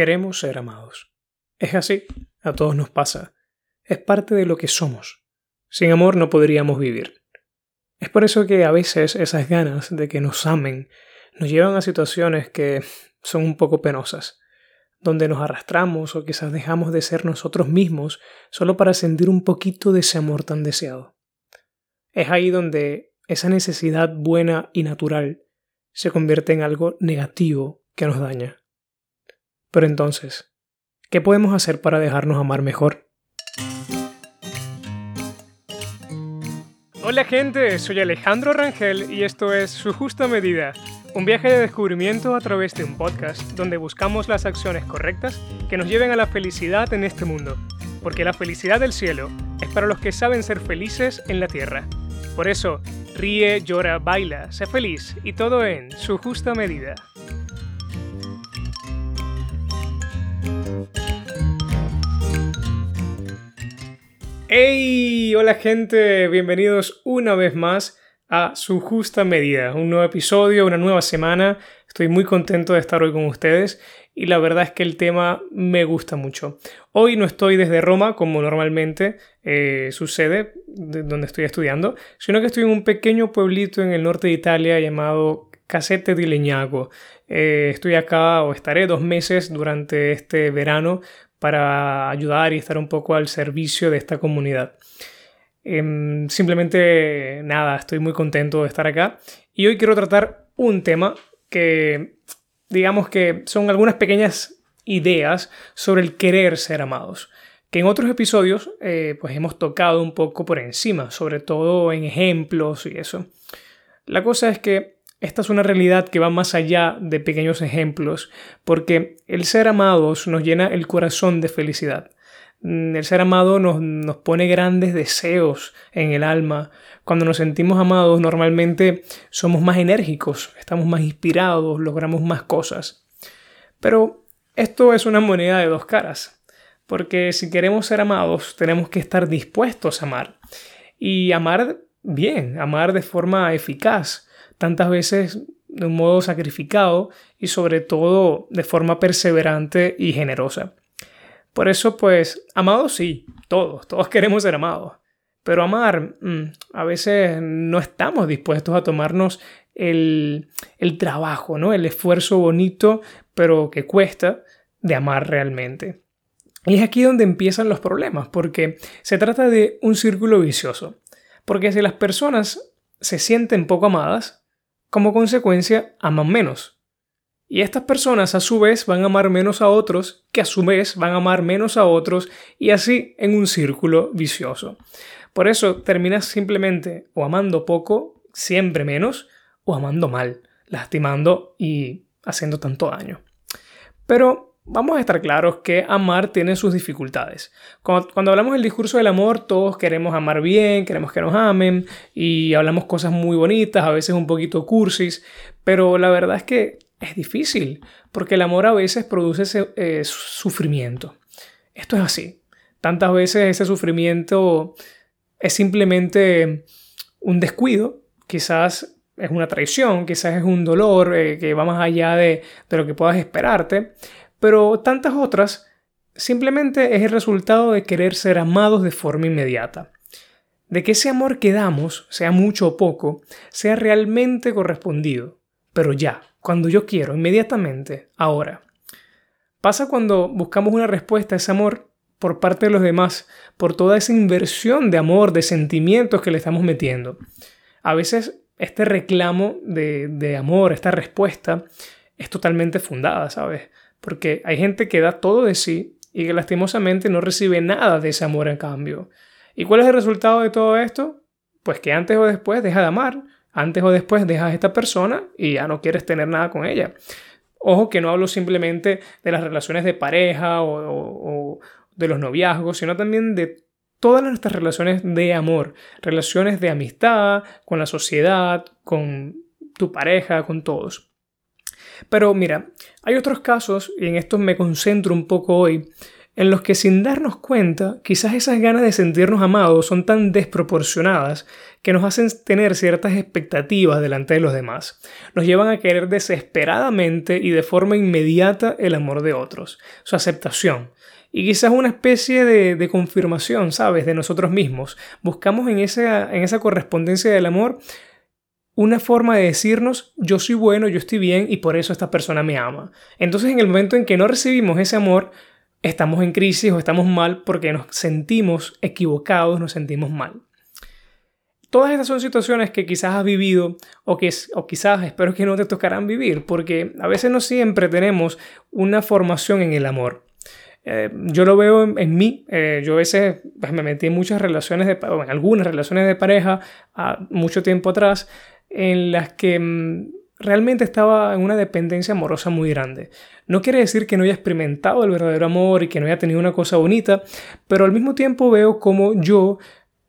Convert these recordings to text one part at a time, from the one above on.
Queremos ser amados. Es así, a todos nos pasa. Es parte de lo que somos. Sin amor no podríamos vivir. Es por eso que a veces esas ganas de que nos amen nos llevan a situaciones que son un poco penosas, donde nos arrastramos o quizás dejamos de ser nosotros mismos solo para sentir un poquito de ese amor tan deseado. Es ahí donde esa necesidad buena y natural se convierte en algo negativo que nos daña. Pero entonces, ¿qué podemos hacer para dejarnos amar mejor? Hola gente, soy Alejandro Rangel y esto es Su Justa Medida, un viaje de descubrimiento a través de un podcast donde buscamos las acciones correctas que nos lleven a la felicidad en este mundo, porque la felicidad del cielo es para los que saben ser felices en la tierra. Por eso, ríe, llora, baila, sé feliz y todo en su justa medida. ¡Hey! Hola gente, bienvenidos una vez más a su justa medida. Un nuevo episodio, una nueva semana. Estoy muy contento de estar hoy con ustedes y la verdad es que el tema me gusta mucho. Hoy no estoy desde Roma como normalmente eh, sucede, donde estoy estudiando, sino que estoy en un pequeño pueblito en el norte de Italia llamado Casete di Leñago. Eh, estoy acá o estaré dos meses durante este verano para ayudar y estar un poco al servicio de esta comunidad. Em, simplemente nada, estoy muy contento de estar acá y hoy quiero tratar un tema que digamos que son algunas pequeñas ideas sobre el querer ser amados que en otros episodios eh, pues hemos tocado un poco por encima, sobre todo en ejemplos y eso. La cosa es que esta es una realidad que va más allá de pequeños ejemplos, porque el ser amados nos llena el corazón de felicidad. Mm, el ser amado nos, nos, pone grandes deseos en el alma. Cuando nos sentimos amados normalmente somos más enérgicos, estamos más inspirados, logramos más cosas. Pero esto es una moneda de dos caras, porque si queremos ser amados tenemos que estar dispuestos a amar. Y amar bien, amar de forma eficaz tantas veces de un modo sacrificado y sobre todo de forma perseverante y generosa. Por eso, pues, amados sí, todos, todos queremos ser amados. Pero amar, mm, a veces no estamos dispuestos a tomarnos el, el trabajo, ¿no? El esfuerzo bonito, pero que cuesta de amar realmente. Y es aquí donde empiezan los problemas, porque se trata de un círculo vicioso. Porque si las personas se sienten poco amadas, como consecuencia aman menos. Y estas personas a su vez van a amar menos a otros, que a su vez van a amar menos a otros, y así en un círculo vicioso. Por eso terminas simplemente o amando poco, siempre menos, o amando mal, lastimando y haciendo tanto daño. Pero vamos a estar claros que amar tiene sus dificultades. Cuando, hablamos del discurso del amor, todos queremos amar bien, queremos que nos amen y hablamos cosas muy bonitas, a veces un poquito cursis, pero la verdad es que es difícil, porque el amor a veces produce eh, sufrimiento. Esto es así. Tantas veces ese sufrimiento es simplemente un descuido, quizás es una traición, quizás es un dolor eh, que va más allá de, de lo que puedas esperarte, pero tantas otras simplemente es el resultado de querer ser amados de forma inmediata. De que ese amor que damos, sea mucho o poco, sea realmente correspondido. Pero ya, cuando yo quiero, inmediatamente, ahora. Pasa cuando buscamos una respuesta a ese amor por parte de los demás, por toda esa inversión de amor, de sentimientos que le estamos metiendo. A veces este reclamo de, de amor, esta respuesta, es totalmente fundada, ¿sabes? Porque hay gente que da todo de sí y que lastimosamente no recibe nada de ese amor en cambio. ¿Y cuál es el resultado de todo esto? Pues que antes o después deja de amar, antes o después dejas a esta persona y ya no quieres tener nada con ella. Ojo que no hablo simplemente de las relaciones de pareja o, de los noviazgos, sino también de todas nuestras relaciones de amor, relaciones de amistad, con la sociedad, con tu pareja, con todos. Pero mira, hay otros casos, y en estos me concentro un poco hoy, en los que sin darnos cuenta, quizás esas ganas de sentirnos amados son tan desproporcionadas que nos hacen tener ciertas expectativas delante de los demás. Nos llevan a querer desesperadamente y de forma inmediata el amor de otros, su aceptación. Y quizás una especie de, confirmación, ¿sabes?, de nosotros mismos. Buscamos en esa, en esa correspondencia del amor una forma de decirnos yo soy bueno, yo estoy bien y por eso esta persona me ama. Entonces en el momento en que no recibimos ese amor, estamos en crisis o estamos mal porque nos sentimos equivocados, nos sentimos mal. Todas estas son situaciones que quizás has vivido o, que, o quizás espero que no te tocarán vivir, porque a veces no siempre tenemos una formación en el amor. Eh, yo lo veo en, mí. Eh, yo a veces pues, me metí en muchas relaciones, de, en algunas relaciones de pareja mucho tiempo atrás, en las que mm, realmente estaba en una dependencia amorosa muy grande. No quiere decir que no haya experimentado el verdadero amor y que no haya tenido una cosa bonita, pero al mismo tiempo veo como yo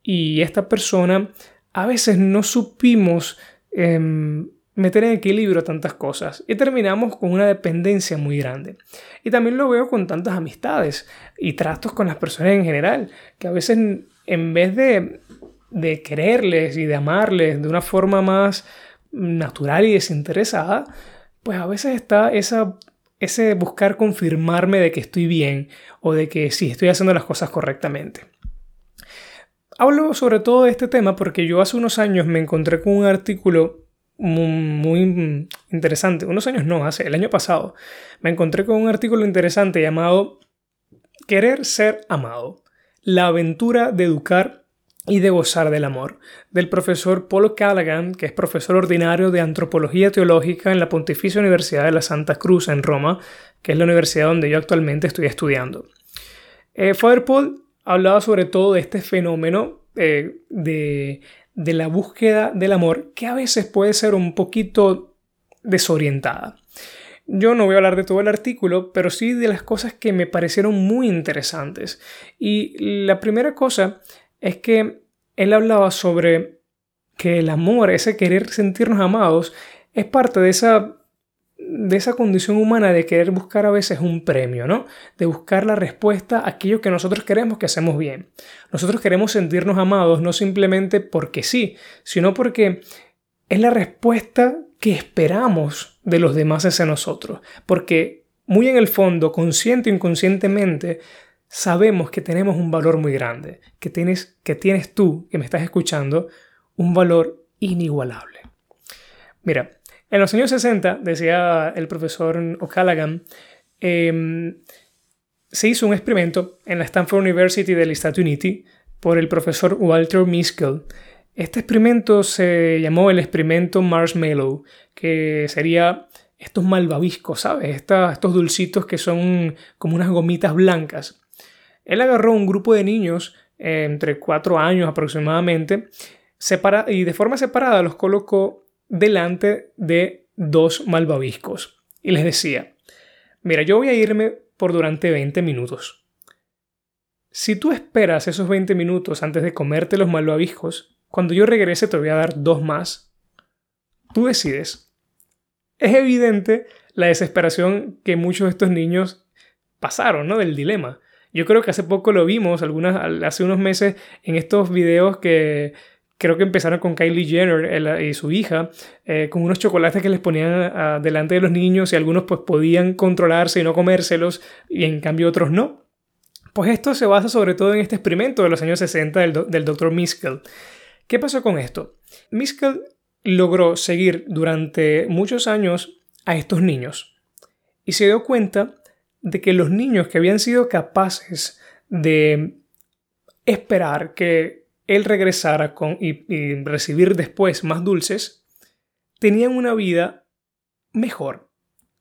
y esta persona a veces no supimos em, meter en equilibrio tantas cosas y terminamos con una dependencia muy grande. Y también lo veo con tantas amistades y tratos con las personas en general, que a veces en vez de, de quererles y de amarles de una forma más natural y desinteresada, pues a veces está esa, ese buscar confirmarme de que estoy bien o de que sí, estoy haciendo las cosas correctamente. Hablo sobre todo de este tema porque yo hace unos años me encontré con un artículo muy, interesante. Unos años no, hace el año pasado. Me encontré con un artículo interesante llamado Querer ser amado. La aventura de educar y de gozar del amor, del profesor Paul Callaghan, que es profesor ordinario de antropología teológica en la Pontificia Universidad de la Santa Cruz en Roma, que es la universidad donde yo actualmente estoy estudiando. Eh, Father Paul hablaba sobre todo de este fenómeno eh, de de la búsqueda del amor que a veces puede ser un poquito desorientada. Yo no voy a hablar de todo el artículo, pero sí de las cosas que me parecieron muy interesantes. Y la primera cosa es que él hablaba sobre que el amor, ese querer sentirnos amados, es parte de esa de esa condición humana de querer buscar a veces un premio, ¿no? De buscar la respuesta a aquello que nosotros queremos que hacemos bien. Nosotros queremos sentirnos amados no simplemente porque sí, sino porque es la respuesta que esperamos de los demás hacia nosotros. Porque muy en el fondo, consciente o inconscientemente, sabemos que tenemos un valor muy grande, que tienes, que tienes tú, que me estás escuchando, un valor inigualable. Mira, en los años 60, decía el profesor O'Callaghan, em, se hizo un experimento en la Stanford University del Stati Uniti por el profesor Walter Miskell. Este experimento se llamó el experimento Marshmallow, que sería estos malvaviscos, ¿sabes? estos dulcitos que son como unas gomitas blancas. Él agarró un grupo de niños eh, entre cuatro años aproximadamente y de forma separada los colocó delante de dos malvaviscos y les decía, mira, yo voy a irme por durante 20 minutos. Si tú esperas esos 20 minutos antes de comerte los malvaviscos, cuando yo regrese te voy a dar dos más. Tú decides. Es evidente la desesperación que muchos de estos niños pasaron, ¿no? Del dilema. Yo creo que hace poco lo vimos, algunas, hace unos meses, en estos videos que creo que empezaron con Kylie Jenner y su hija, eh, con unos chocolates que les ponían delante de los niños y algunos pues podían controlarse y no comérselos y en cambio otros no. Pues esto se basa sobre todo en este experimento de los años 60 del, del Dr. Miskell. ¿Qué pasó con esto? Miskell logró seguir durante muchos años a estos niños y se dio cuenta de que los niños que habían sido capaces de esperar que él regresara con, y, recibir después más dulces, tenían una vida mejor.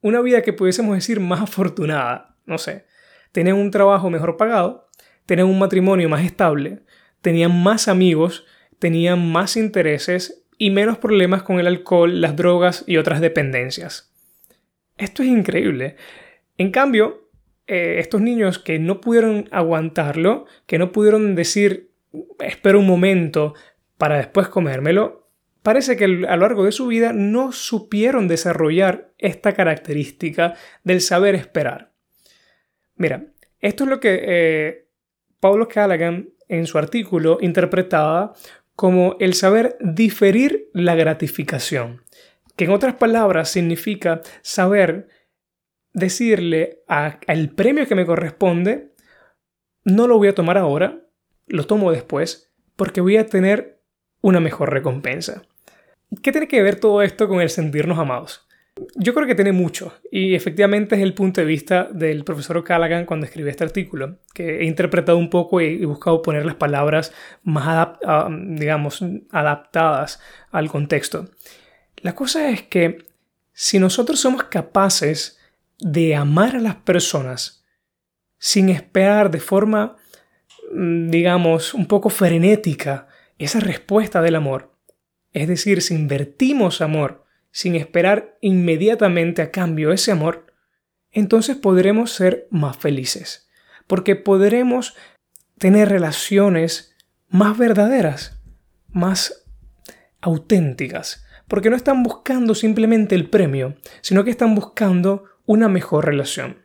Una vida que pudiésemos decir más afortunada. No sé. Tenían un trabajo mejor pagado, tenían un matrimonio más estable, tenían más amigos, tenían más intereses y menos problemas con el alcohol, las drogas y otras dependencias. Esto es increíble. En cambio, eh, estos niños que no pudieron aguantarlo, que no pudieron decir espero un momento para después comérmelo, parece que a lo largo de su vida no supieron desarrollar esta característica del saber esperar. Mira, Esto es lo que eh, Paulo Callaghan en su artículo interpretaba como el saber diferir la gratificación, que en otras palabras significa saber decirle al premio que me corresponde, no lo voy a tomar ahora, lo tomo después, porque voy a tener una mejor recompensa. ¿Qué tiene que ver todo esto con el sentirnos amados? Yo creo que tiene mucho, y efectivamente es el punto de vista del profesor Callaghan cuando escribió este artículo, que he interpretado un poco y, buscado poner las palabras más, digamos, adaptadas al contexto. La cosa es que si nosotros somos capaces de amar a las personas sin esperar de forma, mm, digamos, un poco frenética esa respuesta del amor, es decir, si invertimos amor sin esperar inmediatamente a cambio ese amor, entonces podremos ser más felices, porque podremos tener relaciones más verdaderas, más auténticas, porque no están buscando simplemente el premio, sino que están buscando una mejor relación.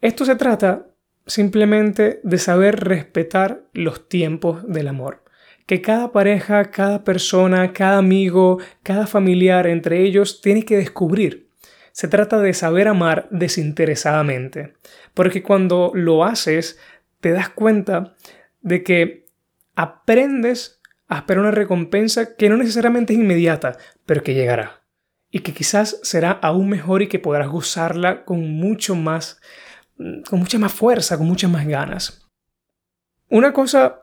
Esto se trata simplemente de saber respetar los tiempos del amor que cada pareja, cada persona, cada amigo, cada familiar entre ellos tiene que descubrir. Se trata de saber amar desinteresadamente, porque cuando lo haces te das cuenta de que aprendes a esperar una recompensa que no necesariamente es inmediata, pero que llegará. Y que quizás será aún mejor y que podrás gozarla con mucho más, con mucha más fuerza, con muchas más ganas. Una cosa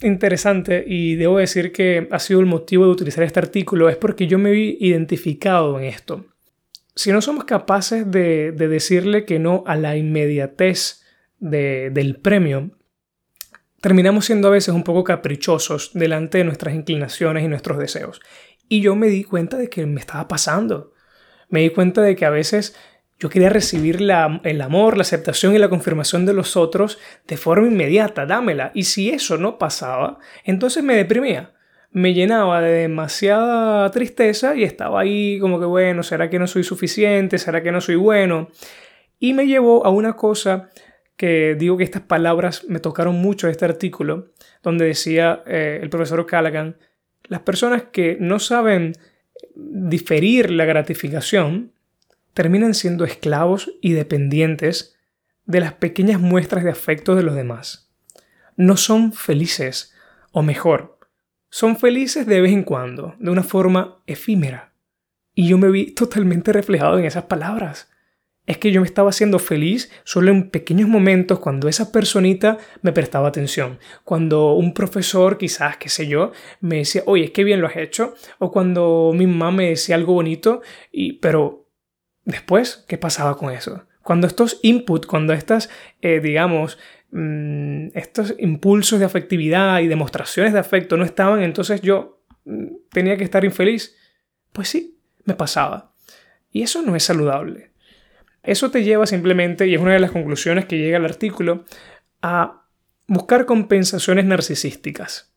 interesante y debo decir que ha sido el motivo de utilizar este artículo es porque yo me he identificado en esto. Si no somos capaces de, decirle que no a la inmediatez del premio, terminamos siendo a veces un poco caprichosos delante de nuestras inclinaciones y nuestros deseos. Y yo me di cuenta de que me estaba pasando. Me di cuenta de que a veces yo quería recibir el amor, la aceptación y la confirmación de los otros de forma inmediata, dámela. Y si eso no pasaba, entonces me deprimía. Me llenaba de demasiada tristeza y estaba ahí como que, bueno, ¿será que no soy suficiente? ¿Será que no soy bueno? Y me llevó a una cosa que digo que estas palabras me tocaron mucho de este artículo, donde decía eh, el profesor Callaghan, las personas que no saben diferir la gratificación, terminan siendo esclavos y dependientes de las pequeñas muestras de afecto de los demás. No son felices, o mejor, son felices de vez en cuando, de una forma efímera. Y yo me vi totalmente reflejado en esas palabras. Es que yo me estaba haciendo feliz solo en pequeños momentos cuando esa personita me prestaba atención. Cuando un profesor, quizás, qué sé yo, me decía, oye, qué bien lo has hecho. O cuando mi mamá me decía algo bonito, y, pero Después, ¿qué pasaba con eso? Cuando estos inputs, cuando estas, eh, digamos, mm, estos impulsos de afectividad y demostraciones de afecto no estaban, entonces yo mm, tenía que estar infeliz. Pues sí, me pasaba. Y eso no es saludable. Eso te lleva simplemente, y es una de las conclusiones que llega el artículo, a buscar compensaciones narcisísticas.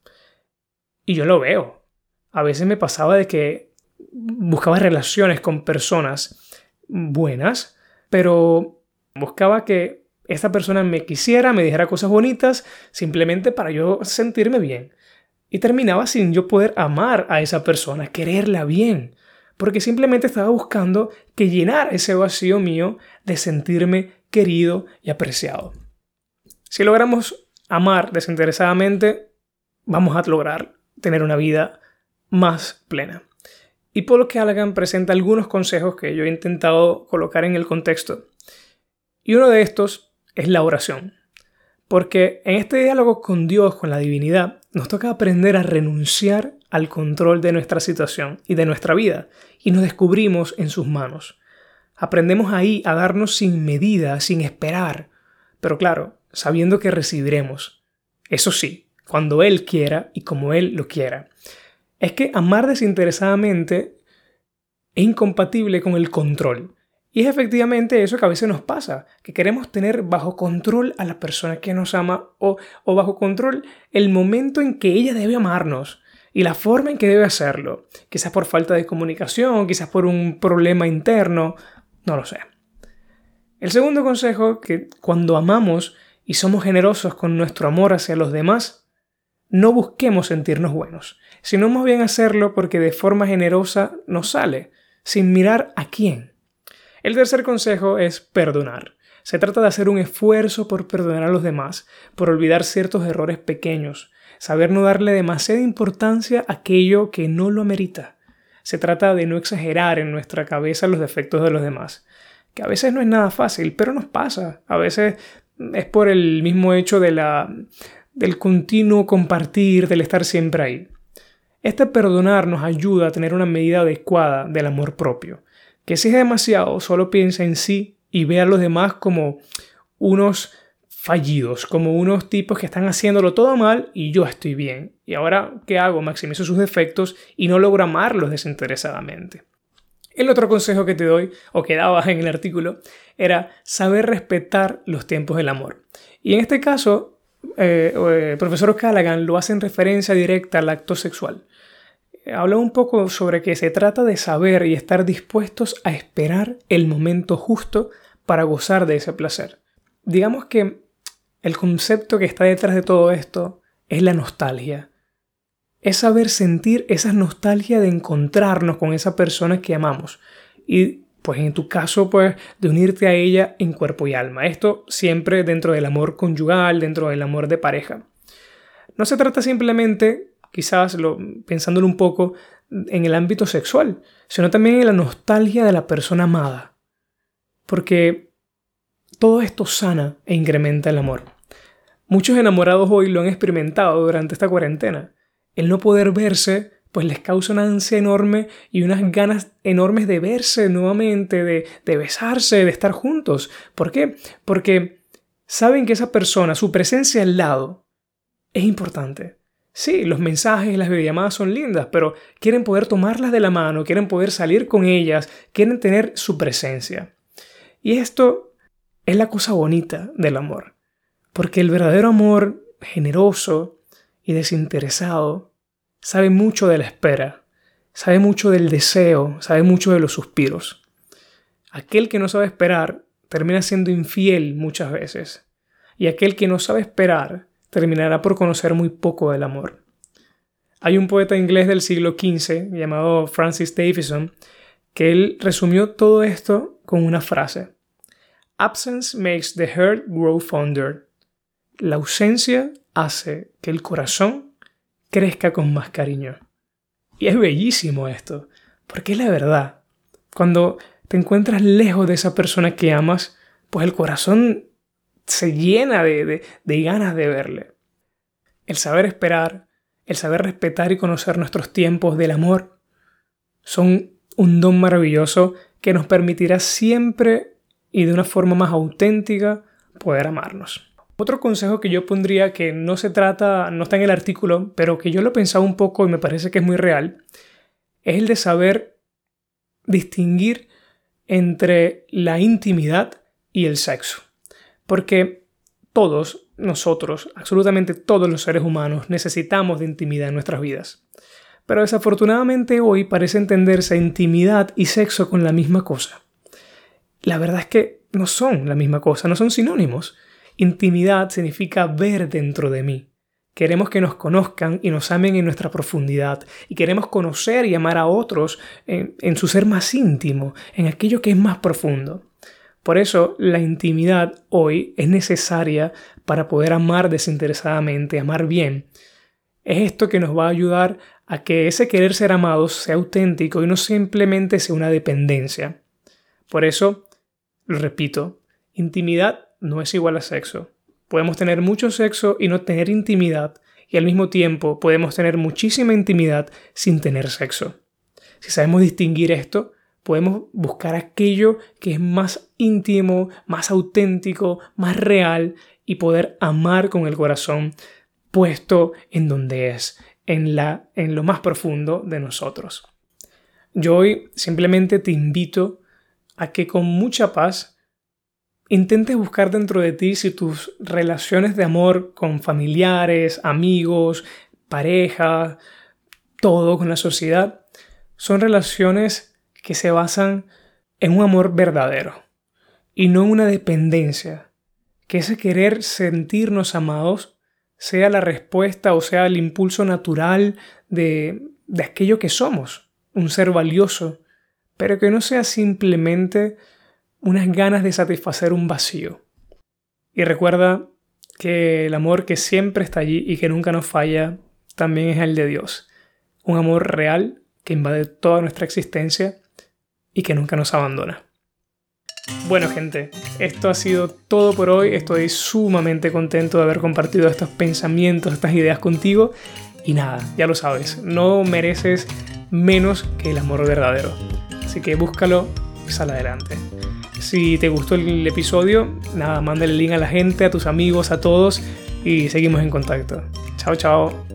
Y yo lo veo. A veces me pasaba de que buscaba relaciones con personas buenas, pero buscaba que esta persona me quisiera, me dijera cosas bonitas, simplemente para yo sentirme bien. Y terminaba sin yo poder amar a esa persona, quererla bien, porque simplemente estaba buscando que llenar ese vacío mío de sentirme querido y apreciado. Si logramos amar desinteresadamente, vamos a lograr tener una vida más plena. Y Paul Callaghan presenta algunos consejos que yo he intentado colocar en el contexto. Y uno de estos es la oración. Porque en este diálogo con Dios, con la divinidad, nos toca aprender a renunciar al control de nuestra situación y de nuestra vida, y nos descubrimos en sus manos. Aprendemos ahí a darnos sin medida, sin esperar, pero claro, sabiendo que recibiremos. Eso sí, cuando Él quiera y como Él lo quiera es que amar desinteresadamente es incompatible con el control. Y es efectivamente eso que a veces nos pasa, que queremos tener bajo control a la persona que nos ama o, o bajo control el momento en que ella debe amarnos y la forma en que debe hacerlo. Quizás por falta de comunicación, quizás por un problema interno, no lo sé. El segundo consejo, que cuando amamos y somos generosos con nuestro amor hacia los demás, no busquemos sentirnos buenos, sino más bien hacerlo porque de forma generosa nos sale, sin mirar a quién. El tercer consejo es perdonar. Se trata de hacer un esfuerzo por perdonar a los demás, por olvidar ciertos errores pequeños, saber no darle demasiada importancia a aquello que no lo amerita. Se trata de no exagerar en nuestra cabeza los defectos de los demás, que a veces no es nada fácil, pero nos pasa. A veces es por el mismo hecho de la, del continuo compartir, del estar siempre ahí. Este perdonar nos ayuda a tener una medida adecuada del amor propio, que si es demasiado solo piensa en sí y ve a los demás como unos fallidos, como unos tipos que están haciéndolo todo mal y yo estoy bien. Y ahora, ¿qué hago? Maximizo sus defectos y no logro amarlos desinteresadamente. El otro consejo que te doy, o que daba en el artículo, era saber respetar los tiempos del amor. Y en este caso, eh, el profesor Callaghan lo hace en referencia directa al acto sexual. Habla un poco sobre que se trata de saber y estar dispuestos a esperar el momento justo para gozar de ese placer. Digamos que el concepto que está detrás de todo esto es la nostalgia. Es saber sentir esa nostalgia de encontrarnos con esa persona que amamos. Y pues en tu caso, pues de unirte a ella en cuerpo y alma. Esto siempre dentro del amor conyugal, dentro del amor de pareja. No se trata simplemente, quizás lo, pensándolo un poco, en el ámbito sexual, sino también en la nostalgia de la persona amada. Porque todo esto sana e incrementa el amor. Muchos enamorados hoy lo han experimentado durante esta cuarentena. El no poder verse pues les causa una ansia enorme y unas ganas enormes de verse nuevamente, de, besarse, de estar juntos. ¿Por qué? Porque saben que esa persona, su presencia al lado, es importante. Sí, los mensajes, las videollamadas son lindas, pero quieren poder tomarlas de la mano, quieren poder salir con ellas, quieren tener su presencia. Y esto es la cosa bonita del amor. Porque el verdadero amor generoso y desinteresado sabe mucho de la espera, sabe mucho del deseo, sabe mucho de los suspiros. Aquel que no sabe esperar termina siendo infiel muchas veces. Y aquel que no sabe esperar terminará por conocer muy poco del amor. Hay un poeta inglés del siglo XV llamado Francis Davison que él resumió todo esto con una frase. Absence makes the heart grow fonder. La ausencia hace que el corazón crezca con más cariño. Y es bellísimo esto, porque es la verdad. Cuando te encuentras lejos de esa persona que amas, pues el corazón se llena de, de ganas de verle. El saber esperar, el saber respetar y conocer nuestros tiempos del amor, son un don maravilloso que nos permitirá siempre y de una forma más auténtica poder amarnos. Otro consejo que yo pondría que no se trata, no está en el artículo, pero que yo lo he pensado un poco y me parece que es muy real, es el de saber distinguir entre la intimidad y el sexo. Porque todos nosotros, absolutamente todos los seres humanos, necesitamos de intimidad en nuestras vidas. Pero desafortunadamente hoy parece entenderse intimidad y sexo con la misma cosa la verdad es que no son la misma cosa, no son sinónimos. Intimidad significa ver dentro de mí. Queremos que nos conozcan y nos amen en nuestra profundidad. Y queremos conocer y amar a otros en, su ser más íntimo, en aquello que es más profundo. Por eso la intimidad hoy es necesaria para poder amar desinteresadamente, amar bien. Es esto que nos va a ayudar a que ese querer ser amados sea auténtico y no simplemente sea una dependencia. Por eso lo repito, intimidad no es igual a sexo. Podemos tener mucho sexo y no tener intimidad, y al mismo tiempo podemos tener muchísima intimidad sin tener sexo. Si sabemos distinguir esto, podemos buscar aquello que es más íntimo, más auténtico, más real y poder amar con el corazón puesto en donde es, en, la, en lo más profundo de nosotros. Yo hoy simplemente te invito a que con mucha paz intentes buscar dentro de ti si tus relaciones de amor con familiares, amigos, pareja, todo con la sociedad, son relaciones que se basan en un amor verdadero. y no una dependencia. Que ese querer sentirnos amados sea la respuesta o sea el impulso natural de, de aquello que somos, un ser valioso, pero que no sea simplemente unas ganas de satisfacer un vacío. Y recuerda que el amor que siempre está allí y que nunca nos falla también es el de Dios. Un amor real que invade toda nuestra existencia y que nunca nos abandona. Bueno gente, esto ha sido todo por hoy. Estoy sumamente contento de haber compartido estos pensamientos, estas ideas contigo. Y nada, ya lo sabes, no mereces menos que el amor verdadero. Así que búscalo y sal adelante. Si te gustó el episodio, nada, mándale el link a la gente, a tus amigos, a todos y seguimos en contacto. Chao, chao.